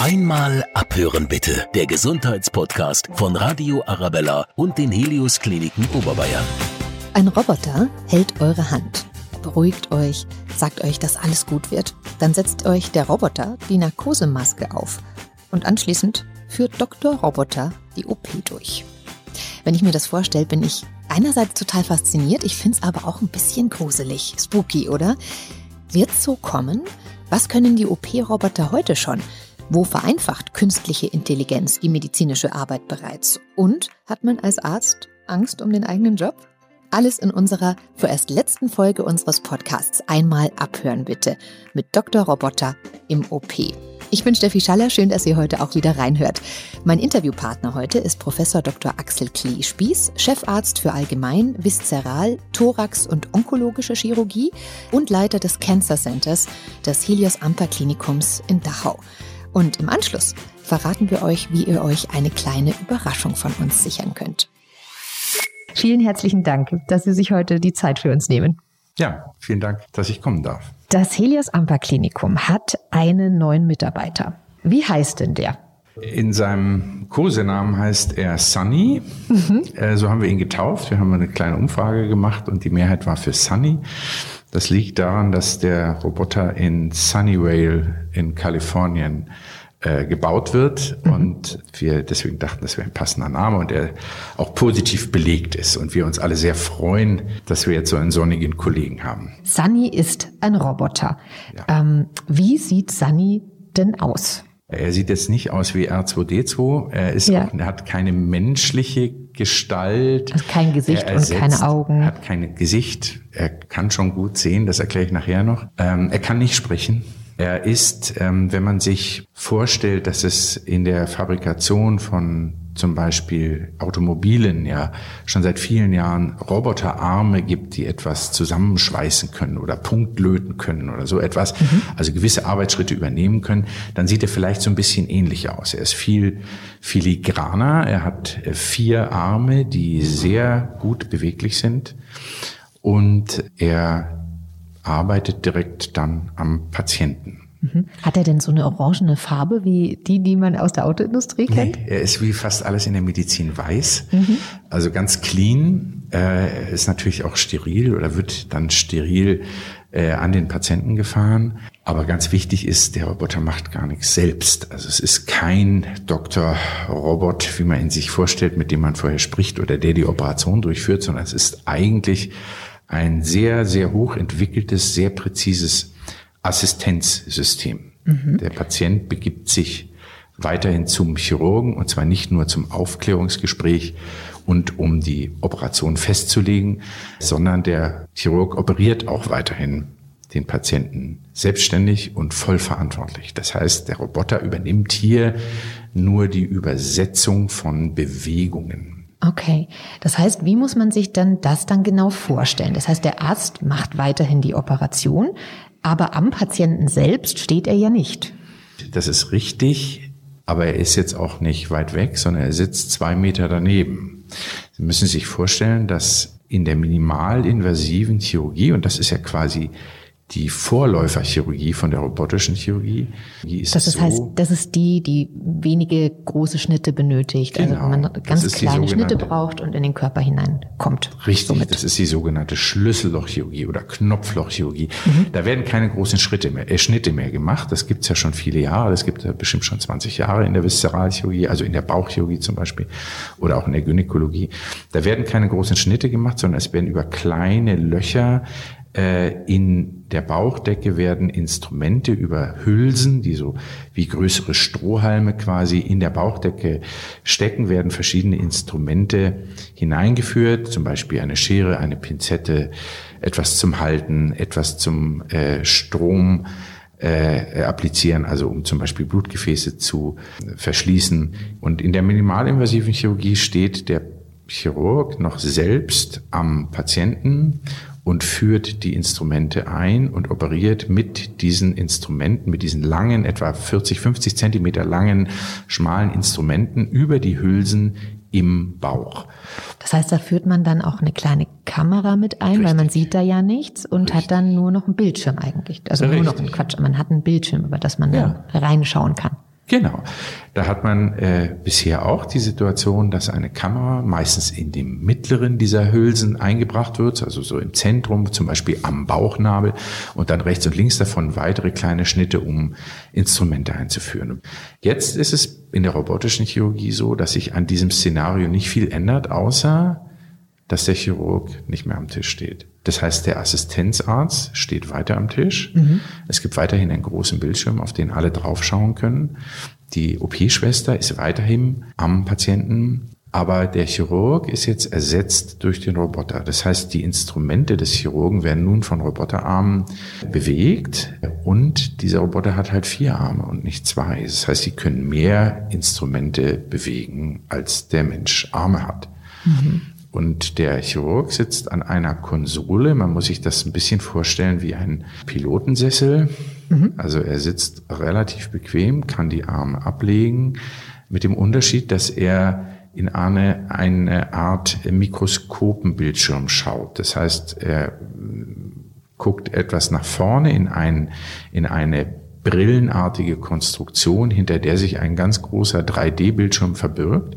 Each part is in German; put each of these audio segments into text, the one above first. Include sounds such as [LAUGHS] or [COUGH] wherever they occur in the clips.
Einmal abhören bitte. Der Gesundheitspodcast von Radio Arabella und den Helios Kliniken Oberbayern. Ein Roboter hält eure Hand, beruhigt euch, sagt euch, dass alles gut wird. Dann setzt euch der Roboter die Narkosemaske auf und anschließend führt Dr. Roboter die OP durch. Wenn ich mir das vorstelle, bin ich einerseits total fasziniert, ich finde es aber auch ein bisschen gruselig, spooky, oder? Wird's so kommen? Was können die OP-Roboter heute schon? Wo vereinfacht künstliche Intelligenz die medizinische Arbeit bereits? Und hat man als Arzt Angst um den eigenen Job? Alles in unserer vorerst letzten Folge unseres Podcasts. Einmal abhören bitte mit Dr. Roboter im OP. Ich bin Steffi Schaller, schön, dass ihr heute auch wieder reinhört. Mein Interviewpartner heute ist Professor Dr. Axel Klee-Spieß, Chefarzt für Allgemein, Viszeral, Thorax und Onkologische Chirurgie und Leiter des Cancer Centers des Helios Amper Klinikums in Dachau. Und im Anschluss verraten wir euch, wie ihr euch eine kleine Überraschung von uns sichern könnt. Vielen herzlichen Dank, dass Sie sich heute die Zeit für uns nehmen. Ja, vielen Dank, dass ich kommen darf. Das Helios Amper Klinikum hat einen neuen Mitarbeiter. Wie heißt denn der? In seinem Kosenamen heißt er Sunny. Mhm. Äh, so haben wir ihn getauft. Wir haben eine kleine Umfrage gemacht und die Mehrheit war für Sunny. Das liegt daran, dass der Roboter in Sunnyvale in Kalifornien äh, gebaut wird mhm. und wir deswegen dachten, das wäre ein passender Name und er auch positiv belegt ist und wir uns alle sehr freuen, dass wir jetzt so einen sonnigen Kollegen haben. Sunny ist ein Roboter. Ja. Ähm, wie sieht Sunny denn aus? Er sieht jetzt nicht aus wie R2D2. Er ist ja. auch, er hat keine menschliche Gestalt. Also kein Gesicht ersetzt, und keine Augen. Er hat kein Gesicht. Er kann schon gut sehen, das erkläre ich nachher noch. Ähm, er kann nicht sprechen. Er ist, ähm, wenn man sich vorstellt, dass es in der Fabrikation von zum Beispiel Automobilen ja schon seit vielen Jahren Roboterarme gibt, die etwas zusammenschweißen können oder punktlöten können oder so etwas, mhm. also gewisse Arbeitsschritte übernehmen können, dann sieht er vielleicht so ein bisschen ähnlich aus. Er ist viel filigraner, er hat äh, vier Arme, die sehr gut beweglich sind und er arbeitet direkt dann am Patienten. Mhm. Hat er denn so eine orangene Farbe wie die, die man aus der Autoindustrie kennt? Nee, er ist wie fast alles in der Medizin weiß. Mhm. Also ganz clean. Er ist natürlich auch steril oder wird dann steril äh, an den Patienten gefahren. Aber ganz wichtig ist, der Roboter macht gar nichts selbst. Also es ist kein Doktor-Robot, wie man ihn sich vorstellt, mit dem man vorher spricht oder der die Operation durchführt, sondern es ist eigentlich ein sehr, sehr hoch entwickeltes, sehr präzises Assistenzsystem. Mhm. Der Patient begibt sich weiterhin zum Chirurgen und zwar nicht nur zum Aufklärungsgespräch und um die Operation festzulegen, sondern der Chirurg operiert auch weiterhin den Patienten selbstständig und vollverantwortlich. Das heißt, der Roboter übernimmt hier nur die Übersetzung von Bewegungen. Okay, das heißt, wie muss man sich dann das dann genau vorstellen? Das heißt, der Arzt macht weiterhin die Operation, aber am Patienten selbst steht er ja nicht. Das ist richtig, aber er ist jetzt auch nicht weit weg, sondern er sitzt zwei Meter daneben. Sie müssen sich vorstellen, dass in der minimalinvasiven Chirurgie, und das ist ja quasi die Vorläuferchirurgie von der robotischen Chirurgie. Die ist das ist, so, heißt, das ist die, die wenige große Schnitte benötigt. Also genau, also man ganz kleine Schnitte braucht und in den Körper hineinkommt. Richtig, somit. das ist die sogenannte Schlüssellochchirurgie oder Knopflochchirurgie. Mhm. Da werden keine großen Schritte mehr, äh, Schnitte mehr gemacht. Das gibt's ja schon viele Jahre. Das gibt ja bestimmt schon 20 Jahre in der Viszeralchirurgie, also in der Bauchchirurgie zum Beispiel oder auch in der Gynäkologie. Da werden keine großen Schnitte gemacht, sondern es werden über kleine Löcher in der Bauchdecke werden Instrumente über Hülsen, die so wie größere Strohhalme quasi in der Bauchdecke stecken, werden verschiedene Instrumente hineingeführt, zum Beispiel eine Schere, eine Pinzette, etwas zum Halten, etwas zum äh, Strom äh, applizieren, also um zum Beispiel Blutgefäße zu verschließen. Und in der minimalinvasiven Chirurgie steht der Chirurg noch selbst am Patienten und führt die Instrumente ein und operiert mit diesen Instrumenten, mit diesen langen, etwa 40, 50 Zentimeter langen, schmalen Instrumenten über die Hülsen im Bauch. Das heißt, da führt man dann auch eine kleine Kamera mit ein, Richtig. weil man sieht da ja nichts und Richtig. hat dann nur noch einen Bildschirm eigentlich. Also Richtig. nur noch einen Quatsch. Man hat einen Bildschirm, über das man ja. dann reinschauen kann. Genau. Da hat man äh, bisher auch die Situation, dass eine Kamera meistens in dem mittleren dieser Hülsen eingebracht wird, also so im Zentrum, zum Beispiel am Bauchnabel und dann rechts und links davon weitere kleine Schnitte, um Instrumente einzuführen. Jetzt ist es in der robotischen Chirurgie so, dass sich an diesem Szenario nicht viel ändert, außer dass der Chirurg nicht mehr am Tisch steht. Das heißt, der Assistenzarzt steht weiter am Tisch. Mhm. Es gibt weiterhin einen großen Bildschirm, auf den alle draufschauen können. Die OP-Schwester ist weiterhin am Patienten, aber der Chirurg ist jetzt ersetzt durch den Roboter. Das heißt, die Instrumente des Chirurgen werden nun von Roboterarmen bewegt und dieser Roboter hat halt vier Arme und nicht zwei. Das heißt, sie können mehr Instrumente bewegen, als der Mensch Arme hat. Mhm. Und der Chirurg sitzt an einer Konsole. Man muss sich das ein bisschen vorstellen wie ein Pilotensessel. Mhm. Also er sitzt relativ bequem, kann die Arme ablegen, mit dem Unterschied, dass er in eine, eine Art Mikroskopenbildschirm schaut. Das heißt, er guckt etwas nach vorne in, ein, in eine brillenartige Konstruktion, hinter der sich ein ganz großer 3D-Bildschirm verbirgt.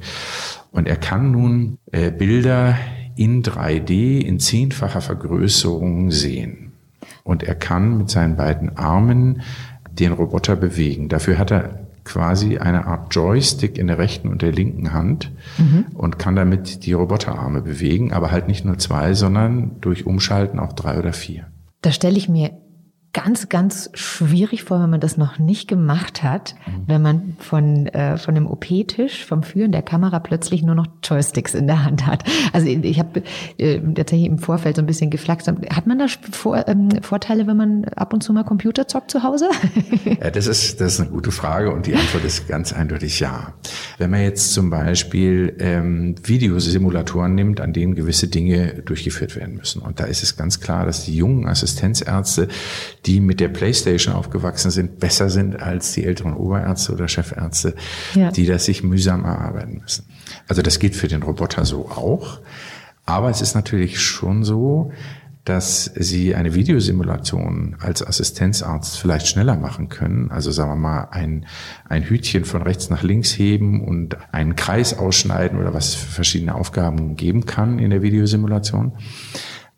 Und er kann nun äh, Bilder in 3D in zehnfacher Vergrößerung sehen. Und er kann mit seinen beiden Armen den Roboter bewegen. Dafür hat er quasi eine Art Joystick in der rechten und der linken Hand mhm. und kann damit die Roboterarme bewegen, aber halt nicht nur zwei, sondern durch Umschalten auch drei oder vier. Da stelle ich mir ganz, ganz schwierig vor, wenn man das noch nicht gemacht hat, mhm. wenn man von, äh, von dem OP-Tisch, vom Führen der Kamera plötzlich nur noch Joysticks in der Hand hat. Also ich habe äh, tatsächlich im Vorfeld so ein bisschen geflaxt. Hat man da vor, ähm, Vorteile, wenn man ab und zu mal Computer zockt zu Hause? [LAUGHS] ja, das ist, das ist eine gute Frage und die Antwort ist ganz eindeutig ja. Wenn man jetzt zum Beispiel ähm, Videosimulatoren nimmt, an denen gewisse Dinge durchgeführt werden müssen. Und da ist es ganz klar, dass die jungen Assistenzärzte die mit der Playstation aufgewachsen sind, besser sind als die älteren Oberärzte oder Chefärzte, ja. die das sich mühsam erarbeiten müssen. Also das geht für den Roboter so auch. Aber es ist natürlich schon so, dass Sie eine Videosimulation als Assistenzarzt vielleicht schneller machen können. Also sagen wir mal, ein, ein Hütchen von rechts nach links heben und einen Kreis ausschneiden oder was es für verschiedene Aufgaben geben kann in der Videosimulation.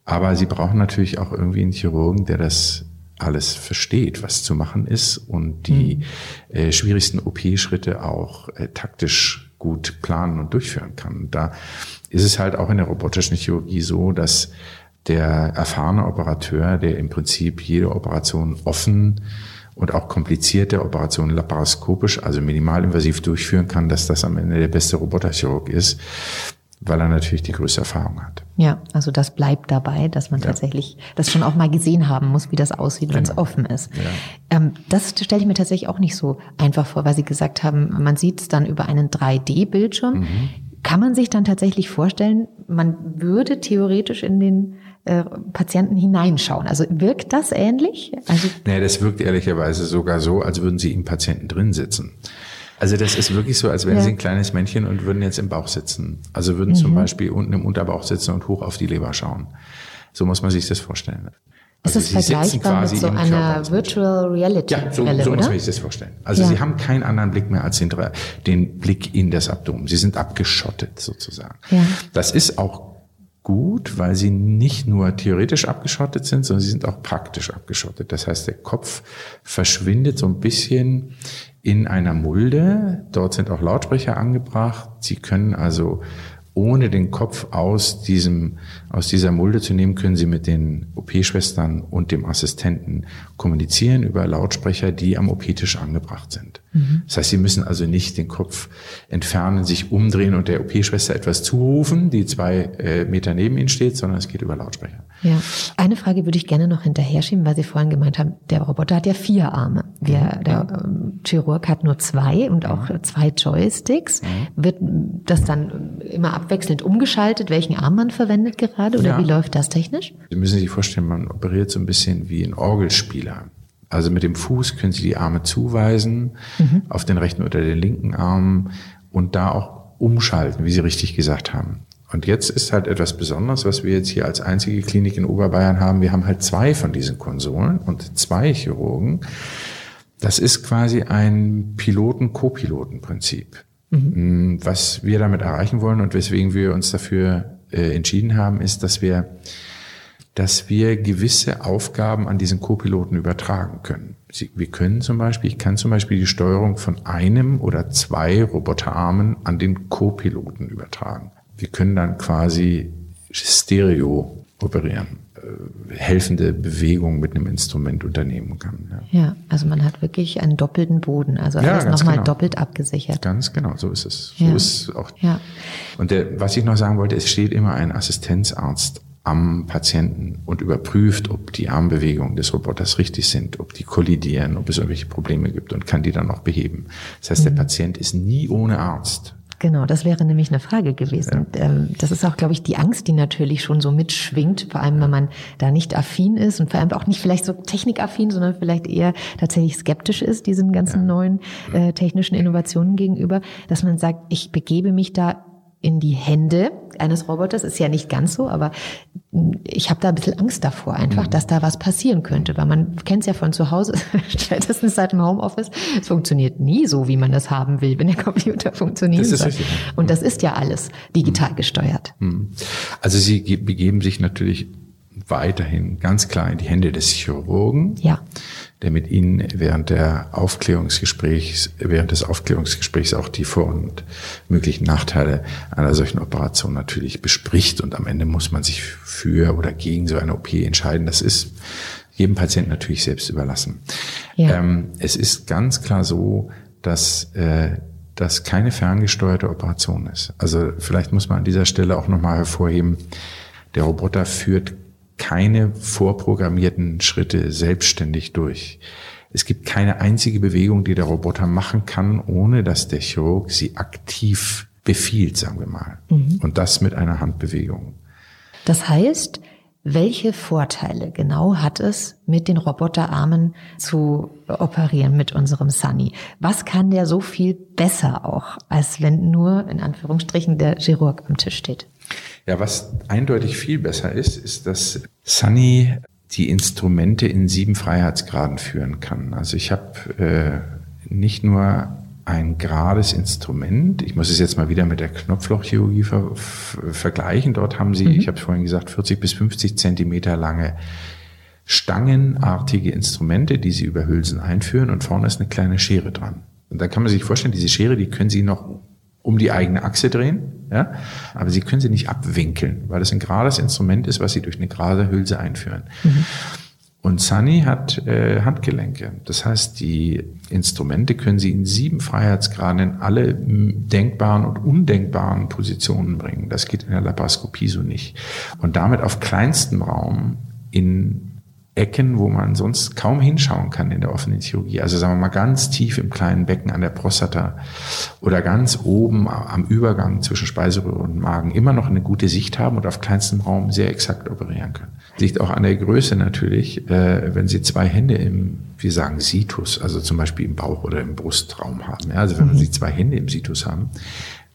Aber Sie brauchen natürlich auch irgendwie einen Chirurgen, der das alles versteht, was zu machen ist und die mhm. äh, schwierigsten OP-Schritte auch äh, taktisch gut planen und durchführen kann. da ist es halt auch in der robotischen Chirurgie so, dass der erfahrene Operateur, der im Prinzip jede Operation offen und auch komplizierte Operationen laparoskopisch, also minimalinvasiv durchführen kann, dass das am Ende der beste Roboterchirurg ist weil er natürlich die größte Erfahrung hat. Ja, also das bleibt dabei, dass man ja. tatsächlich das schon auch mal gesehen haben muss, wie das aussieht, genau. wenn es offen ist. Ja. Ähm, das stelle ich mir tatsächlich auch nicht so einfach vor, weil Sie gesagt haben, man sieht es dann über einen 3D-Bildschirm. Mhm. Kann man sich dann tatsächlich vorstellen, man würde theoretisch in den äh, Patienten hineinschauen. Also wirkt das ähnlich? Also nee, das wirkt ehrlicherweise sogar so, als würden Sie im Patienten drin sitzen. Also das ist wirklich so, als wären ja. sie ein kleines Männchen und würden jetzt im Bauch sitzen. Also würden mhm. zum Beispiel unten im Unterbauch sitzen und hoch auf die Leber schauen. So muss man sich das vorstellen. Also ist das vergleichbar mit so einer Virtual Reality? Ja, so, Brille, so muss man sich das vorstellen. Also ja. Sie haben keinen anderen Blick mehr als den, den Blick in das Abdomen. Sie sind abgeschottet sozusagen. Ja. Das ist auch gut, weil sie nicht nur theoretisch abgeschottet sind, sondern sie sind auch praktisch abgeschottet. Das heißt, der Kopf verschwindet so ein bisschen in einer Mulde. Dort sind auch Lautsprecher angebracht. Sie können also ohne den Kopf aus diesem, aus dieser Mulde zu nehmen, können Sie mit den OP-Schwestern und dem Assistenten kommunizieren über Lautsprecher, die am OP-Tisch angebracht sind. Mhm. Das heißt, Sie müssen also nicht den Kopf entfernen, sich umdrehen und der OP-Schwester etwas zurufen, die zwei äh, Meter neben Ihnen steht, sondern es geht über Lautsprecher. Ja. Eine Frage würde ich gerne noch hinterher schieben, weil Sie vorhin gemeint haben, der Roboter hat ja vier Arme. Wir, mhm. der ähm, Chirurg hat nur zwei und auch mhm. zwei Joysticks. Mhm. Wird das dann immer abwechselnd umgeschaltet, welchen Arm man verwendet gerade oder ja. wie läuft das technisch? Sie müssen sich vorstellen, man operiert so ein bisschen wie ein Orgelspieler. Also mit dem Fuß können Sie die Arme zuweisen mhm. auf den rechten oder den linken Arm und da auch umschalten, wie Sie richtig gesagt haben. Und jetzt ist halt etwas Besonderes, was wir jetzt hier als einzige Klinik in Oberbayern haben. Wir haben halt zwei von diesen Konsolen und zwei Chirurgen. Das ist quasi ein Piloten-Copiloten-Prinzip. Mhm. Was wir damit erreichen wollen und weswegen wir uns dafür äh, entschieden haben, ist, dass wir, dass wir gewisse Aufgaben an diesen Co-Piloten übertragen können. Sie, wir können zum Beispiel, ich kann zum Beispiel die Steuerung von einem oder zwei Roboterarmen an den Co-Piloten übertragen. Wir können dann quasi Stereo operieren äh, helfende Bewegung mit einem Instrument unternehmen kann. Ja. ja, also man hat wirklich einen doppelten Boden, also alles ja, nochmal genau. doppelt abgesichert. Ganz genau, so ist es. So ja. ist auch. Ja. Und der, was ich noch sagen wollte, es steht immer ein Assistenzarzt am Patienten und überprüft, ob die Armbewegungen des Roboters richtig sind, ob die kollidieren, ob es irgendwelche Probleme gibt und kann die dann auch beheben. Das heißt, mhm. der Patient ist nie ohne Arzt. Genau, das wäre nämlich eine Frage gewesen. Ja. Ähm, das ist auch, glaube ich, die Angst, die natürlich schon so mitschwingt, vor allem wenn man da nicht affin ist und vor allem auch nicht vielleicht so technikaffin, sondern vielleicht eher tatsächlich skeptisch ist diesen ganzen ja. neuen äh, technischen Innovationen gegenüber, dass man sagt, ich begebe mich da in die Hände eines Roboters. Ist ja nicht ganz so, aber ich habe da ein bisschen Angst davor, einfach, mhm. dass da was passieren könnte, weil man kennt es ja von zu Hause, [LAUGHS] spätestens seit dem Homeoffice. Es funktioniert nie so, wie man das haben will, wenn der Computer [LAUGHS] funktioniert. Das. Und das ist ja alles digital mhm. gesteuert. Mhm. Also Sie begeben sich natürlich weiterhin ganz klar in die Hände des Chirurgen. Ja der mit Ihnen während der Aufklärungsgesprächs, während des Aufklärungsgesprächs auch die Vor- und möglichen Nachteile einer solchen Operation natürlich bespricht. Und am Ende muss man sich für oder gegen so eine OP entscheiden. Das ist jedem Patienten natürlich selbst überlassen. Ja. Ähm, es ist ganz klar so, dass äh, das keine ferngesteuerte Operation ist. Also vielleicht muss man an dieser Stelle auch nochmal hervorheben, der Roboter führt keine vorprogrammierten Schritte selbstständig durch. Es gibt keine einzige Bewegung, die der Roboter machen kann, ohne dass der Chirurg sie aktiv befiehlt, sagen wir mal. Mhm. Und das mit einer Handbewegung. Das heißt, welche Vorteile genau hat es, mit den Roboterarmen zu operieren mit unserem Sunny? Was kann der so viel besser auch, als wenn nur in Anführungsstrichen der Chirurg am Tisch steht? Ja, was eindeutig viel besser ist, ist, dass Sunny die Instrumente in sieben Freiheitsgraden führen kann. Also ich habe äh, nicht nur ein gerades Instrument. Ich muss es jetzt mal wieder mit der Knopflochchirurgie ver vergleichen. Dort haben Sie, mhm. ich habe es vorhin gesagt, 40 bis 50 Zentimeter lange stangenartige Instrumente, die Sie über Hülsen einführen und vorne ist eine kleine Schere dran. Und da kann man sich vorstellen, diese Schere, die können Sie noch um die eigene Achse drehen, ja, aber Sie können sie nicht abwinkeln, weil es ein gerades Instrument ist, was Sie durch eine gerade Hülse einführen. Mhm. Und Sunny hat äh, Handgelenke. Das heißt, die Instrumente können Sie in sieben Freiheitsgraden in alle denkbaren und undenkbaren Positionen bringen. Das geht in der Laparoskopie so nicht. Und damit auf kleinstem Raum in Ecken, wo man sonst kaum hinschauen kann in der offenen Chirurgie. Also sagen wir mal ganz tief im kleinen Becken an der Prostata oder ganz oben am Übergang zwischen Speiseröhre und Magen immer noch eine gute Sicht haben und auf kleinstem Raum sehr exakt operieren können. Liegt auch an der Größe natürlich, äh, wenn Sie zwei Hände im, wir sagen Situs, also zum Beispiel im Bauch oder im Brustraum haben. Ja, also wenn mhm. Sie zwei Hände im Situs haben,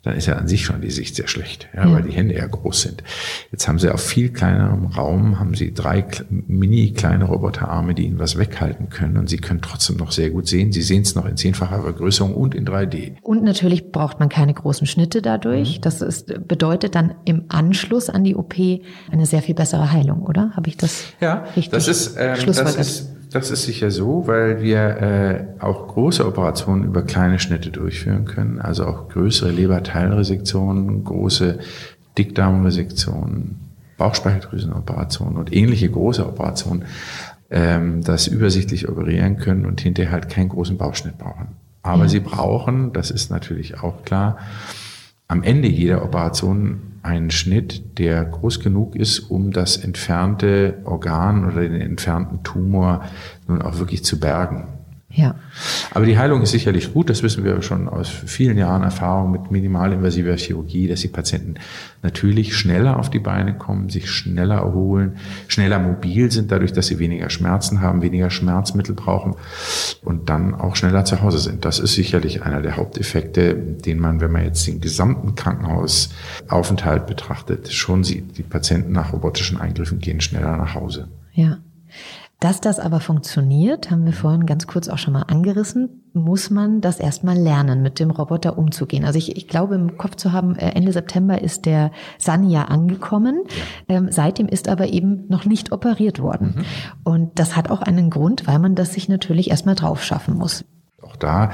dann ist ja an sich schon die Sicht sehr schlecht, ja, ja. weil die Hände eher groß sind. Jetzt haben sie auf viel kleinerem Raum, haben sie drei mini kleine Roboterarme, die ihnen was weghalten können und sie können trotzdem noch sehr gut sehen. Sie sehen es noch in zehnfacher Vergrößerung und in 3D. Und natürlich braucht man keine großen Schnitte dadurch. Mhm. Das ist, bedeutet dann im Anschluss an die OP eine sehr viel bessere Heilung, oder? Habe ich das ja, richtig das ist, ähm, das ist das ist sicher so, weil wir äh, auch große Operationen über kleine Schnitte durchführen können, also auch größere Leberteilresektionen, große Dickdarmresektionen, Bauchspeicheldrüsenoperationen und ähnliche große Operationen, ähm, das übersichtlich operieren können und hinterher halt keinen großen Bauchschnitt brauchen. Aber ja. sie brauchen, das ist natürlich auch klar, am Ende jeder Operation einen Schnitt, der groß genug ist, um das entfernte Organ oder den entfernten Tumor nun auch wirklich zu bergen. Ja. Aber die Heilung ist sicherlich gut, das wissen wir schon aus vielen Jahren Erfahrung mit minimalinvasiver Chirurgie, dass die Patienten natürlich schneller auf die Beine kommen, sich schneller erholen, schneller mobil sind, dadurch, dass sie weniger Schmerzen haben, weniger Schmerzmittel brauchen und dann auch schneller zu Hause sind. Das ist sicherlich einer der Haupteffekte, den man, wenn man jetzt den gesamten Krankenhausaufenthalt betrachtet, schon sieht. Die Patienten nach robotischen Eingriffen gehen schneller nach Hause. Ja. Dass das aber funktioniert, haben wir vorhin ganz kurz auch schon mal angerissen, muss man das erstmal lernen, mit dem Roboter umzugehen. Also ich, ich glaube, im Kopf zu haben, äh, Ende September ist der Sanja angekommen. Ja. Ähm, seitdem ist aber eben noch nicht operiert worden. Mhm. Und das hat auch einen Grund, weil man das sich natürlich erstmal drauf schaffen muss. Auch da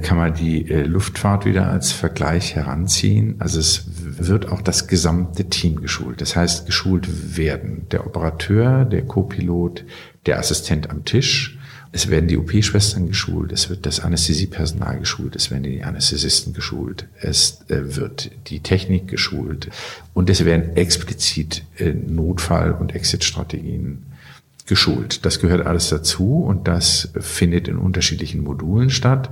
kann man die äh, Luftfahrt wieder als Vergleich heranziehen. Also es wird auch das gesamte Team geschult. Das heißt, geschult werden der Operateur, der Co-Pilot, der Assistent am Tisch. Es werden die OP-Schwestern geschult, es wird das Anästhesiepersonal geschult, es werden die Anästhesisten geschult, es äh, wird die Technik geschult und es werden explizit äh, Notfall- und Exit-Strategien geschult. Das gehört alles dazu und das findet in unterschiedlichen Modulen statt.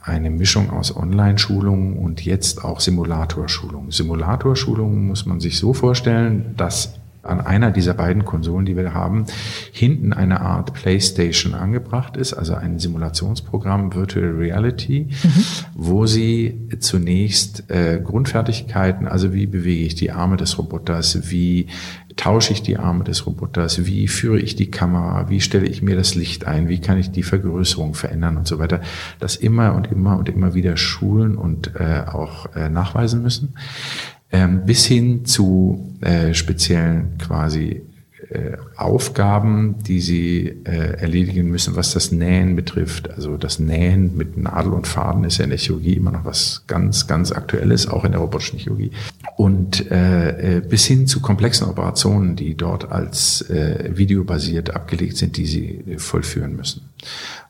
Eine Mischung aus Online-Schulungen und jetzt auch Simulatorschulungen. Simulatorschulungen muss man sich so vorstellen, dass an einer dieser beiden Konsolen, die wir haben, hinten eine Art Playstation angebracht ist, also ein Simulationsprogramm Virtual Reality, mhm. wo Sie zunächst äh, Grundfertigkeiten, also wie bewege ich die Arme des Roboters, wie tausche ich die Arme des Roboters, wie führe ich die Kamera, wie stelle ich mir das Licht ein, wie kann ich die Vergrößerung verändern und so weiter, das immer und immer und immer wieder schulen und äh, auch äh, nachweisen müssen ähm, bis hin zu äh, speziellen quasi äh, Aufgaben, die sie äh, erledigen müssen, was das Nähen betrifft. Also das Nähen mit Nadel und Faden ist ja in der Chirurgie immer noch was ganz, ganz Aktuelles, auch in der robotischen Chirurgie. Und äh, äh bis hin zu komplexen Operationen, die dort als äh, videobasiert abgelegt sind, die sie vollführen müssen.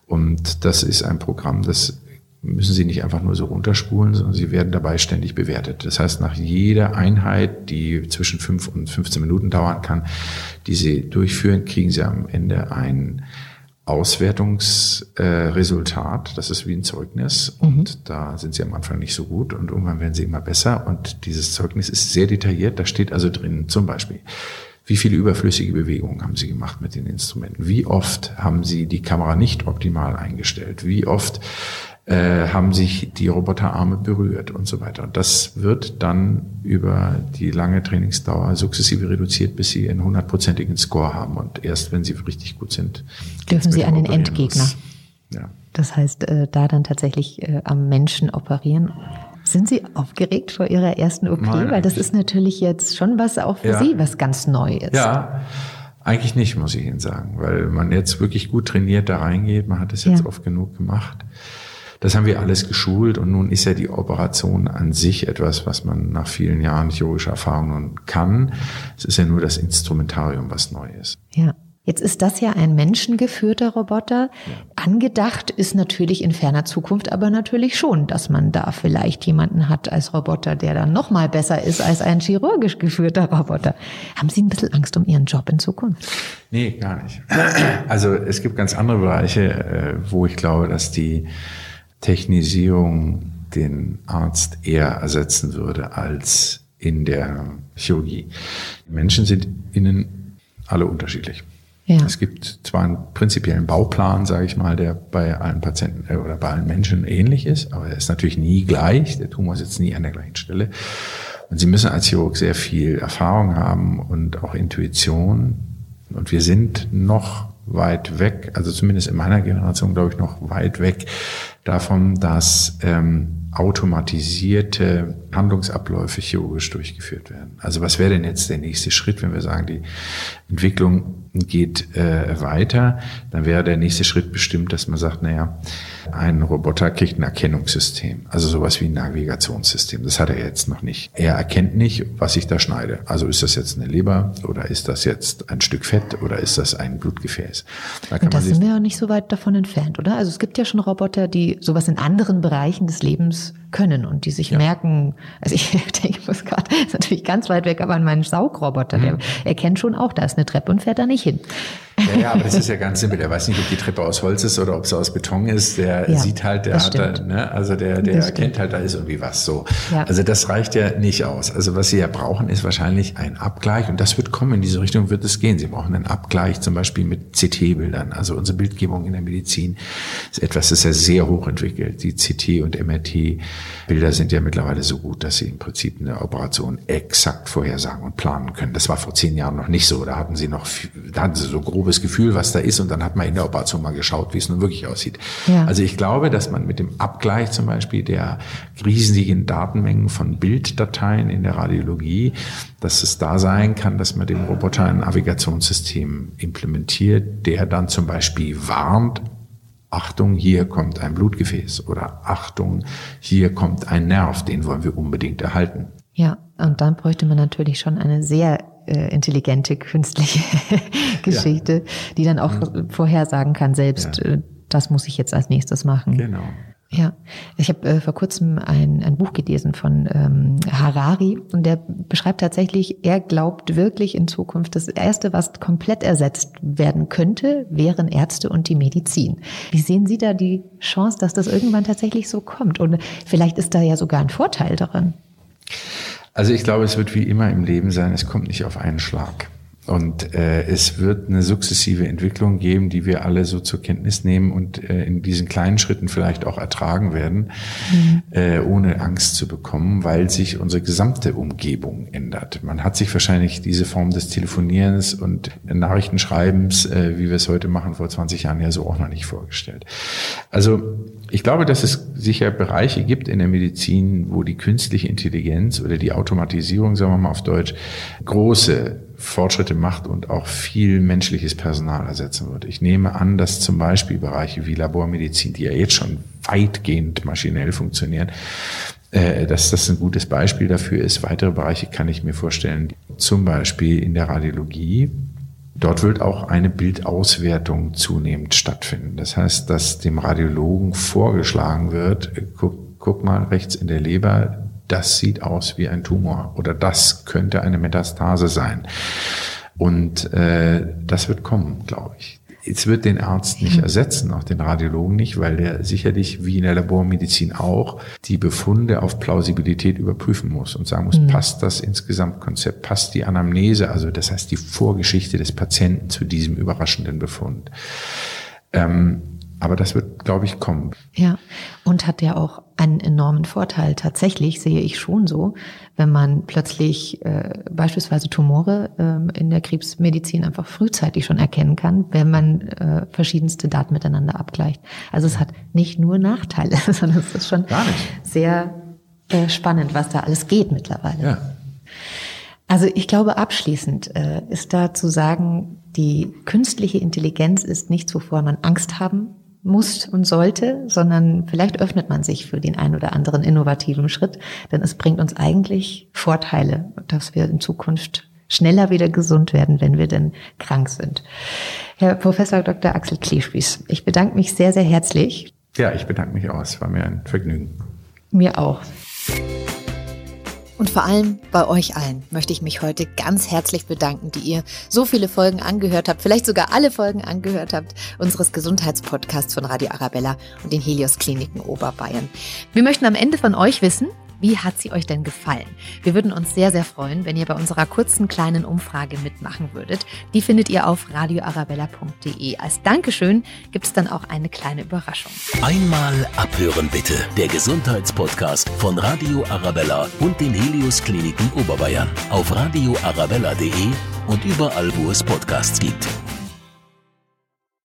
Und das ist ein Programm, das müssen Sie nicht einfach nur so runterspulen, sondern Sie werden dabei ständig bewertet. Das heißt, nach jeder Einheit, die zwischen fünf und 15 Minuten dauern kann, die Sie durchführen, kriegen Sie am Ende ein Auswertungsresultat. Äh, das ist wie ein Zeugnis. Mhm. Und da sind Sie am Anfang nicht so gut und irgendwann werden Sie immer besser. Und dieses Zeugnis ist sehr detailliert. Da steht also drin zum Beispiel, wie viele überflüssige Bewegungen haben Sie gemacht mit den Instrumenten? Wie oft haben Sie die Kamera nicht optimal eingestellt? Wie oft äh, haben sich die Roboterarme berührt und so weiter. Und das wird dann über die lange Trainingsdauer sukzessive reduziert, bis sie einen hundertprozentigen Score haben. Und erst wenn sie richtig gut sind, dürfen sie an den Endgegner. Ja. Das heißt, äh, da dann tatsächlich äh, am Menschen operieren. Sind Sie aufgeregt vor Ihrer ersten OP? Nein, Weil das ist natürlich jetzt schon was auch für ja. Sie, was ganz neu ist. Ja. Eigentlich nicht, muss ich Ihnen sagen, weil man jetzt wirklich gut trainiert da reingeht. Man hat es jetzt ja. oft genug gemacht. Das haben wir alles geschult und nun ist ja die Operation an sich etwas, was man nach vielen Jahren chirurgischer Erfahrung nun kann. Es ist ja nur das Instrumentarium, was neu ist. Ja. Jetzt ist das ja ein menschengeführter Roboter. Ja. Angedacht ist natürlich in ferner Zukunft aber natürlich schon, dass man da vielleicht jemanden hat als Roboter, der dann noch mal besser ist als ein chirurgisch geführter Roboter. Haben Sie ein bisschen Angst um Ihren Job in Zukunft? Nee, gar nicht. Also es gibt ganz andere Bereiche, äh, wo ich glaube, dass die Technisierung den Arzt eher ersetzen würde als in der Chirurgie. Die Menschen sind innen alle unterschiedlich. Ja. Es gibt zwar einen prinzipiellen Bauplan, sage ich mal, der bei allen Patienten äh, oder bei allen Menschen ähnlich ist, aber er ist natürlich nie gleich. Der Tumor sitzt nie an der gleichen Stelle. Und Sie müssen als Chirurg sehr viel Erfahrung haben und auch Intuition. Und wir sind noch weit weg, also zumindest in meiner Generation, glaube ich, noch weit weg davon, dass ähm, automatisierte Handlungsabläufe chirurgisch durchgeführt werden. Also was wäre denn jetzt der nächste Schritt, wenn wir sagen, die Entwicklung geht äh, weiter, dann wäre der nächste Schritt bestimmt, dass man sagt, naja, ein Roboter kriegt ein Erkennungssystem, also sowas wie ein Navigationssystem. Das hat er jetzt noch nicht. Er erkennt nicht, was ich da schneide. Also ist das jetzt eine Leber oder ist das jetzt ein Stück Fett oder ist das ein Blutgefäß? Da Und das sind wir ja nicht so weit davon entfernt, oder? Also es gibt ja schon Roboter, die sowas in anderen Bereichen des Lebens können und die sich ja. merken, also ich [LAUGHS] denke, ich muss gerade, ist natürlich ganz weit weg, aber an meinen Saugroboter, mhm. der erkennt schon auch, da ist eine Treppe und fährt da nicht hin. Ja, ja, aber das ist ja ganz simpel. Der weiß nicht, ob die Treppe aus Holz ist oder ob sie aus Beton ist. Der ja, sieht halt, der hat da, ne, also der, der erkennt halt, da ist irgendwie was so. Ja. Also das reicht ja nicht aus. Also was sie ja brauchen, ist wahrscheinlich ein Abgleich und das wird kommen. In diese Richtung wird es gehen. Sie brauchen einen Abgleich zum Beispiel mit CT-Bildern. Also unsere Bildgebung in der Medizin ist etwas, das ist ja sehr hochentwickelt. Die CT und MRT-Bilder sind ja mittlerweile so gut, dass sie im Prinzip eine Operation exakt vorhersagen und planen können. Das war vor zehn Jahren noch nicht so. Da hatten sie noch, da hatten sie so grobe grobes Gefühl, was da ist und dann hat man in der Operation mal geschaut, wie es nun wirklich aussieht. Ja. Also ich glaube, dass man mit dem Abgleich zum Beispiel der riesigen Datenmengen von Bilddateien in der Radiologie, dass es da sein kann, dass man dem Roboter ein Navigationssystem implementiert, der dann zum Beispiel warnt, Achtung, hier kommt ein Blutgefäß oder Achtung, hier kommt ein Nerv, den wollen wir unbedingt erhalten. Ja, und dann bräuchte man natürlich schon eine sehr äh, intelligente künstliche [LAUGHS] Geschichte, ja. die dann auch mhm. vorhersagen kann, selbst ja. äh, das muss ich jetzt als nächstes machen. Genau. Ja, ich habe äh, vor kurzem ein, ein Buch gelesen von ähm, Harari und der beschreibt tatsächlich, er glaubt wirklich in Zukunft, das Erste, was komplett ersetzt werden könnte, wären Ärzte und die Medizin. Wie sehen Sie da die Chance, dass das irgendwann tatsächlich so kommt? Und vielleicht ist da ja sogar ein Vorteil daran. Also ich glaube, es wird wie immer im Leben sein, es kommt nicht auf einen Schlag. Und äh, es wird eine sukzessive Entwicklung geben, die wir alle so zur Kenntnis nehmen und äh, in diesen kleinen Schritten vielleicht auch ertragen werden, mhm. äh, ohne Angst zu bekommen, weil sich unsere gesamte Umgebung ändert. Man hat sich wahrscheinlich diese Form des Telefonierens und Nachrichtenschreibens, äh, wie wir es heute machen, vor 20 Jahren ja so auch noch nicht vorgestellt. Also ich glaube, dass es sicher Bereiche gibt in der Medizin, wo die künstliche Intelligenz oder die Automatisierung, sagen wir mal auf Deutsch, große Fortschritte macht und auch viel menschliches Personal ersetzen wird. Ich nehme an, dass zum Beispiel Bereiche wie Labormedizin, die ja jetzt schon weitgehend maschinell funktionieren, äh, dass das ein gutes Beispiel dafür ist. Weitere Bereiche kann ich mir vorstellen, zum Beispiel in der Radiologie. Dort wird auch eine Bildauswertung zunehmend stattfinden. Das heißt, dass dem Radiologen vorgeschlagen wird, guck, guck mal rechts in der Leber, das sieht aus wie ein Tumor oder das könnte eine Metastase sein. Und äh, das wird kommen, glaube ich. Es wird den Arzt nicht ersetzen, auch den Radiologen nicht, weil der sicherlich, wie in der Labormedizin auch, die Befunde auf Plausibilität überprüfen muss und sagen muss, mhm. passt das ins Gesamtkonzept, passt die Anamnese, also das heißt die Vorgeschichte des Patienten zu diesem überraschenden Befund. Ähm, aber das wird, glaube ich, kommen. Ja, und hat ja auch einen enormen Vorteil. Tatsächlich sehe ich schon so, wenn man plötzlich äh, beispielsweise Tumore äh, in der Krebsmedizin einfach frühzeitig schon erkennen kann, wenn man äh, verschiedenste Daten miteinander abgleicht. Also es hat nicht nur Nachteile, [LAUGHS] sondern es ist schon sehr äh, spannend, was da alles geht mittlerweile. Ja. Also ich glaube, abschließend äh, ist da zu sagen, die künstliche Intelligenz ist nichts, wovor man Angst haben muss und sollte, sondern vielleicht öffnet man sich für den einen oder anderen innovativen Schritt, denn es bringt uns eigentlich Vorteile, dass wir in Zukunft schneller wieder gesund werden, wenn wir denn krank sind. Herr Professor Dr. Axel Kleespieß, ich bedanke mich sehr, sehr herzlich. Ja, ich bedanke mich auch. Es war mir ein Vergnügen. Mir auch. Und vor allem bei euch allen möchte ich mich heute ganz herzlich bedanken, die ihr so viele Folgen angehört habt, vielleicht sogar alle Folgen angehört habt, unseres Gesundheitspodcasts von Radio Arabella und den Helios Kliniken Oberbayern. Wir möchten am Ende von euch wissen, wie hat sie euch denn gefallen? Wir würden uns sehr, sehr freuen, wenn ihr bei unserer kurzen kleinen Umfrage mitmachen würdet. Die findet ihr auf radioarabella.de. Als Dankeschön gibt es dann auch eine kleine Überraschung. Einmal abhören bitte. Der Gesundheitspodcast von Radio Arabella und den Helios Kliniken Oberbayern auf radioarabella.de und überall, wo es Podcasts gibt.